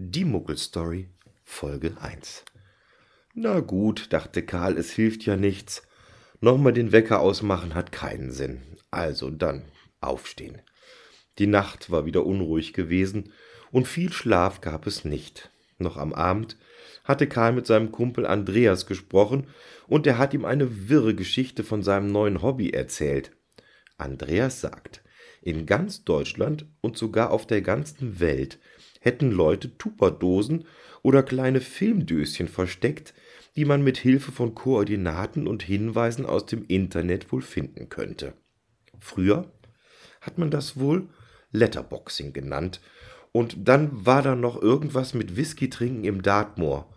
Die Muggelstory, Folge 1. Na gut, dachte Karl, es hilft ja nichts. Nochmal den Wecker ausmachen hat keinen Sinn. Also dann aufstehen. Die Nacht war wieder unruhig gewesen und viel Schlaf gab es nicht. Noch am Abend hatte Karl mit seinem Kumpel Andreas gesprochen und er hat ihm eine wirre Geschichte von seinem neuen Hobby erzählt. Andreas sagt, in ganz Deutschland und sogar auf der ganzen Welt hätten Leute Tupperdosen oder kleine Filmdöschen versteckt, die man mit Hilfe von Koordinaten und Hinweisen aus dem Internet wohl finden könnte. Früher hat man das wohl Letterboxing genannt, und dann war da noch irgendwas mit Whisky trinken im Dartmoor.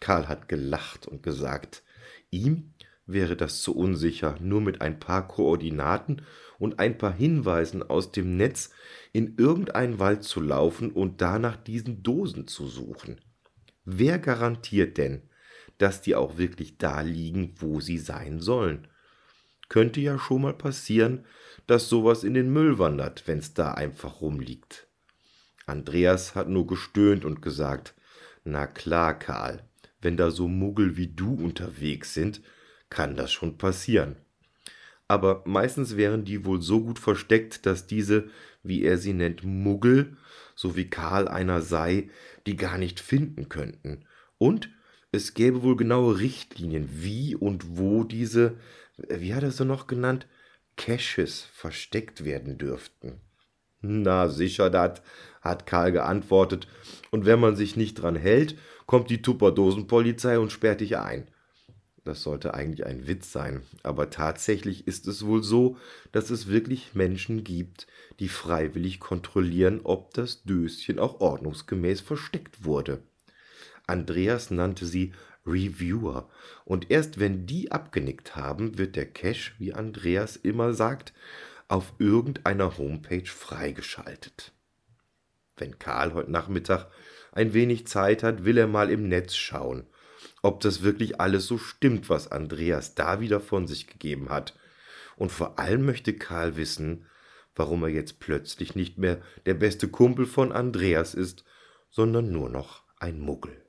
Karl hat gelacht und gesagt, ihm wäre das zu unsicher, nur mit ein paar Koordinaten und ein paar Hinweisen aus dem Netz in irgendeinen Wald zu laufen und da nach diesen Dosen zu suchen. Wer garantiert denn, dass die auch wirklich da liegen, wo sie sein sollen? Könnte ja schon mal passieren, dass sowas in den Müll wandert, wenn's da einfach rumliegt. Andreas hat nur gestöhnt und gesagt, na klar, Karl, wenn da so Muggel wie du unterwegs sind, kann das schon passieren aber meistens wären die wohl so gut versteckt, dass diese, wie er sie nennt, Muggel, so wie Karl einer sei, die gar nicht finden könnten. Und es gäbe wohl genaue Richtlinien, wie und wo diese, wie hat er sie noch genannt, Caches versteckt werden dürften. Na, sicher dat, hat Karl geantwortet, und wenn man sich nicht dran hält, kommt die Tupperdosenpolizei und sperrt dich ein. Das sollte eigentlich ein Witz sein, aber tatsächlich ist es wohl so, dass es wirklich Menschen gibt, die freiwillig kontrollieren, ob das Döschen auch ordnungsgemäß versteckt wurde. Andreas nannte sie Reviewer, und erst wenn die abgenickt haben, wird der Cache, wie Andreas immer sagt, auf irgendeiner Homepage freigeschaltet. Wenn Karl heute Nachmittag ein wenig Zeit hat, will er mal im Netz schauen – ob das wirklich alles so stimmt, was Andreas da wieder von sich gegeben hat. Und vor allem möchte Karl wissen, warum er jetzt plötzlich nicht mehr der beste Kumpel von Andreas ist, sondern nur noch ein Muggel.